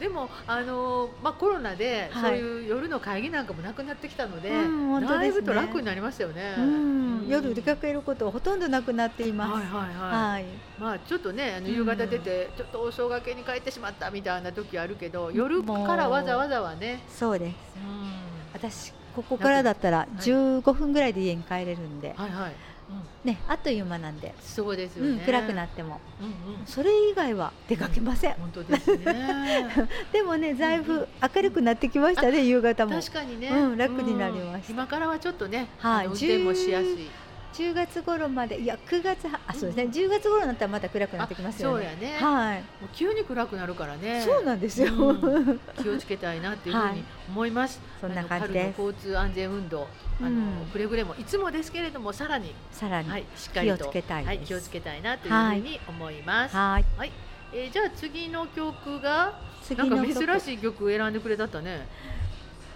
でもあのまあコロナではい。そういう夜の会議なんかもなくなってきたので、うん本当ですね。だいぶと楽になりましたよね。うん。夜出かけることはほとんどなくなっています。はいはいはい。はい。まあちょっとねあのうん。夕方出てちょっとお正月に帰ってしまったみたいな時あるけど夜からわざわざはね。そうです。うん。私ここからだったらい。15分ぐらいで家に帰れるんで、はいはい。うん。ねあっという間なんで、そうですよね。うん、暗くなっても。うんうん。それ以外は出かけません、本当ですね。[LAUGHS] でもねだいぶ明るくなってきましたね夕方も。確かにね、うん楽になりました。うん。今からはちょっとね、はい。運転もしやすい。10月頃までいや9月はあそうですね。10月頃になったらまた暗くなってきますよね。そうやね。はい。もう急に暗くなるからね。そうなんですよ、うん。気をつけたいなっていうふうはいに思います。そんな感じです。春の交通安全運動、あの、うん。くれぐれもいつもですけれどもさらに、さらにはい、しっかりと気をつけたいです。はい、気をつけたいなというふうに思います。はい。はい、えーじゃあ次の曲が次なんか珍しい曲選んでくれたったね。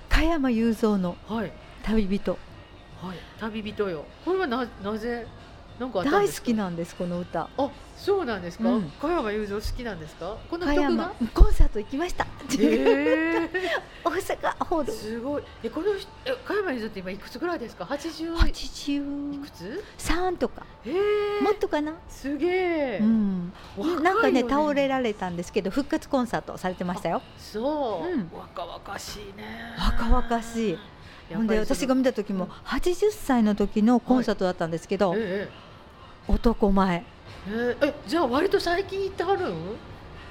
加山雄三のはい。旅人。はい、旅人よ。これはななぜなんか大好。きなんですこの歌あ、そうなんですか？うん加山雄三好きなんですか？この加曲が？山。コンサート行きましたえ大阪ホーー、ルすごい。え、この人え加山雄三って今いくつぐらいですか？八十？いく83つ？とかえー、もっとかな、すげえ。うん、若いよなんかね倒れられたんですけど復活コンサートされてましたよそう、うん若々しいね。若々しいで私が見た時も80歳の時のコンサートだったんですけど、え男前。ええええじゃあ割と最近行ってはるん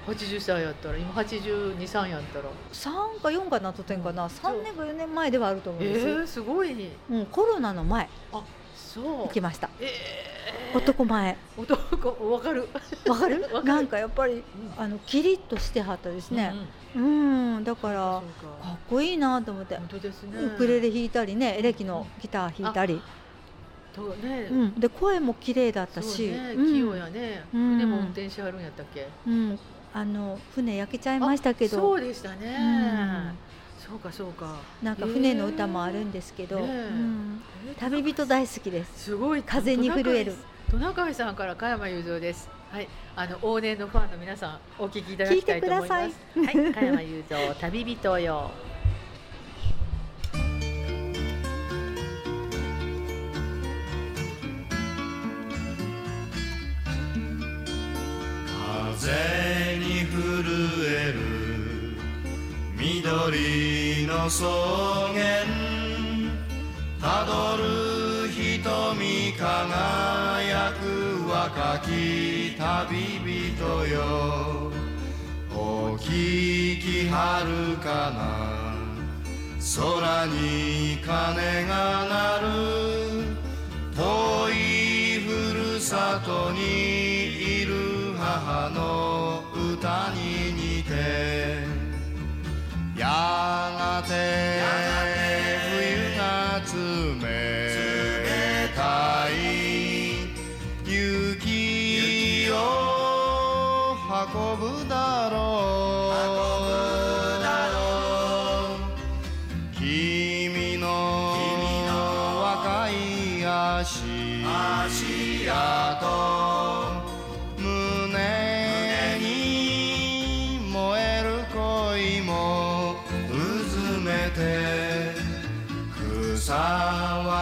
？80歳やったら。今82、3やったら。3か4かなとてんかな。そう3年か4年前ではあると思うんえです、ー、すごい。うん、コロナの前。あ行きました。えー、男前。男わかる。[LAUGHS] わかる？なんかやっぱりあのキリッとしてはったですね。うんだからか。かっこいいなと思って。本当ですね。ウクレレ弾いたりねエレキのギター弾いたり、とね、うん、で声も綺麗だったし、そうね。うん。器用やね、うん。船も運転しはるんやったっけ？うん、あの船焼けちゃいましたけど。そうでしたね、うんそうかそうか。なんか船の歌もあるんですけど、旅人大好きです。すごい。風に震える。トナカイさんから加山雄三です。はい。あの往年のファンの皆さんお聞きいただきたいと思います。聞いてはい。加山雄三旅人よ。風に震える緑の草原たどる瞳輝く若き旅人よ。お聞きはるかな？空に鐘が鳴る。遠いふるさとにいる母の歌に似て。やがて冬が冷たい雪を運ぶだろう。君の若い足。足跡。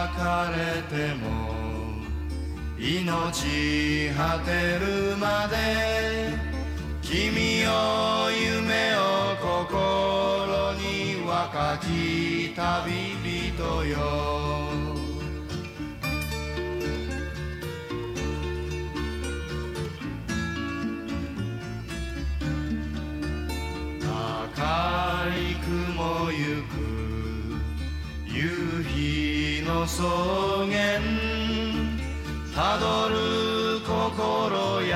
は枯れても命果てるまで君よ夢を心に若き旅人よ。赤い雲ゆく夕日の草原たどる心優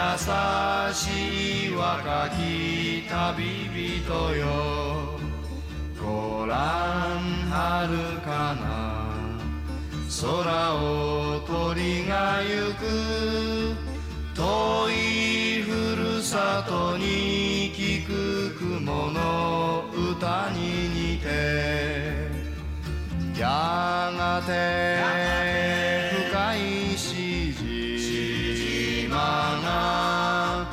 しい若き旅人よ。ご覧遥かな空を鳥が行く遠いふるさとに聞く雲の歌に似て。やがて深いし島が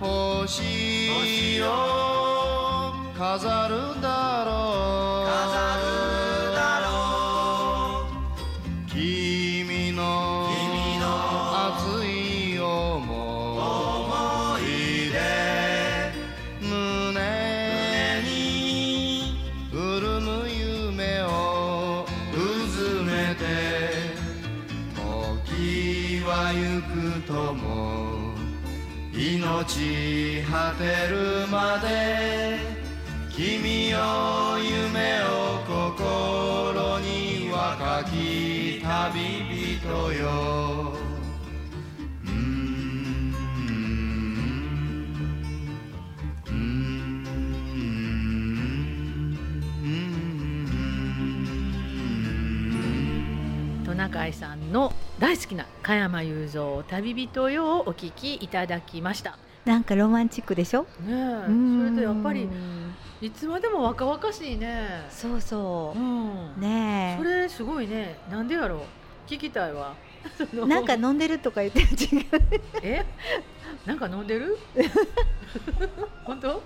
星を飾る命果てるまで君よ夢を心に若き旅人よ。うーん。うーん。トナカイさん。の大好きな加山雄三旅人よをお聞きいただきました。なんかロマンチックでしょ？ねえ、そうんれとやっぱりいつまでも若々しいね。そうそううん。ねそれすごいね。なんでやろう？聞きたいわ。[LAUGHS] なんか飲んでるとか言って違うえ？なんか飲んでる？[LAUGHS] 本当？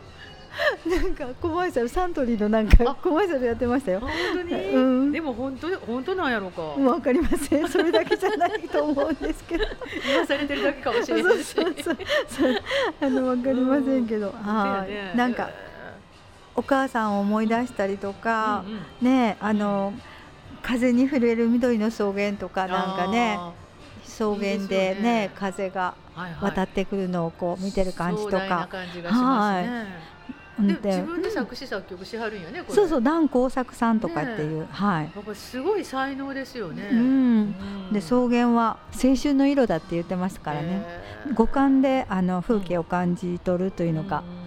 なんかコマーシャルサントリーのなんかあコマーシャルやってましたよ。本当に？うん。でも本当本当なんやろうか。わかりません。それだけじゃないと思うんですけど。言わされてるだけかもしれないし。そうそうそう。あのわかりませんけど、はそうやね。いなんかお母さんを思い出したりとかうんうんねあの風に触れる緑の草原とかなんかねあ草原でねね。風が渡ってくるのをこう見てる感じとか、感じがしますね。うん自分で作詞作曲しはるんやね。これ。そうそう南光作さんとかっていう、はい、やっぱりすごい才能ですよね。うん、うん。で草原は青春の色だって言ってますからね、五感であの風景を感じ取るというのが、んんうん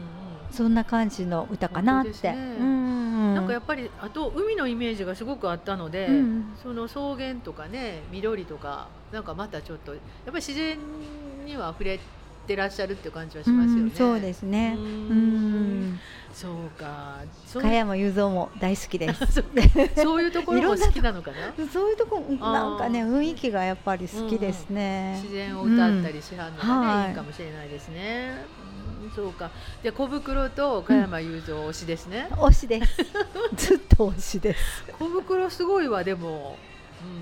そんな感じの歌かなって、ね。うんなんかやっぱりあと海のイメージがすごくあったので、うん。その草原とかね緑とかなんかまたちょっとやっぱり自然には触れてらっしゃるっていう感じはしますよね。うんそうですね。ううんんそうか。加山雄三も大好きです。[LAUGHS] そういうところも [LAUGHS] 好きなのかな？そういうとこあー。なんかね雰囲気がやっぱり好きですね、自然を歌ったりしはるのがね、うん。はい。い、いかもしれないですね。うんそうか。で小袋と加山雄三推しですね。推しです。[LAUGHS] ずっと推しです。小袋すごいわでも、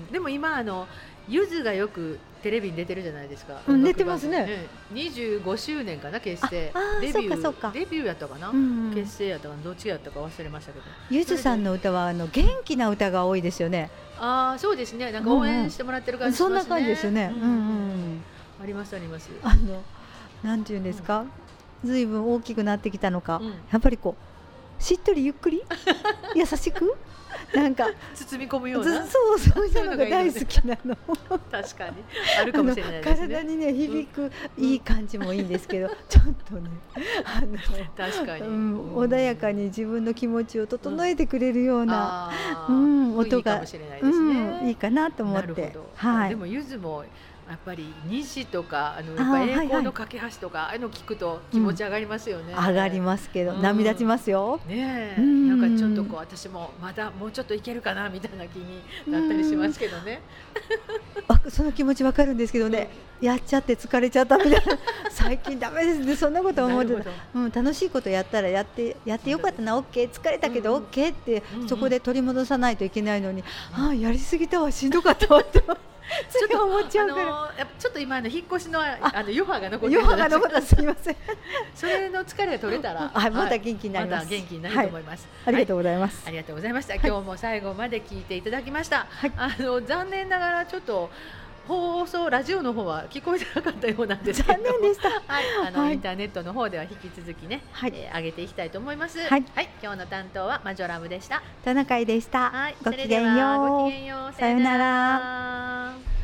うん、でも今あのゆずがよくテレビに出てるじゃないですか。うん出てますね。番組二十五周年かな結成。デビュそうかそうか。ーデビューやったかな、うん結成やったかなどっちやったか忘れましたけど。ゆずさんの歌はあの元気な歌が多いですよね。ああそうですね。なんか応援してもらってる感じしますね。そんな感じですよね、ううん。んうん。ありますあります。あのなんていうんですか、ずいぶん大きくなってきたのか、うん。やっぱりこうしっとりゆっくり？[LAUGHS] 優しく？なんか包み込むようずなそうそういうのが大好きなの。確かに。あるかもしれないですあの体ね。にね響くいい感じもいいんですけど、ちょっとねあの、確かに、うん、穏やかに自分の気持ちを整えてくれるような、うん、いい音がかもしれないですね。うん、いいかなと思って。はい。でもゆずもやっぱり虹とかあのやっぱ栄光の架け橋とかああいうの聞くと気持ち上がりますよね。上がりますけど、うん。涙立ちますよ。ねえ、うん。なんかちょっとこう私もまだもうちょっといけるかなみたいな気になったりしますけどね。[LAUGHS] わその気持ちわかるんですけどね、やっちゃって疲れちゃったみたいな。[LAUGHS] 最近ダメですね。そんなこと思ってた。うん、楽しいことやったらやってやってよかったな、オッケー。疲れたけど、うんオッケーって、うんうん。そこで取り戻さないといけないのに、ああやりすぎたわ。しんどかったわって [LAUGHS] つい思っちゃうから。ちょっと今あの引っ越しのああの余波が残ってる余波が残ったすみません。[LAUGHS] それの疲れが取れたら、[LAUGHS] はいまた元気になりますまた元気になると思います。ありがとう、うございます。ありがとうございました。今日も最後まで聞いていただきました。はいあの残念ながらちょっと放送ラジオの方は聞こえてなかったようなんですけど。残念でした。はい、あの、はいインターネットの方では引き続きね、はいえー上げていきたいと思います。はい今日の担当はマジョラムでした。田中井でした。はい、ごきげんようきげ。んよう。さよなら。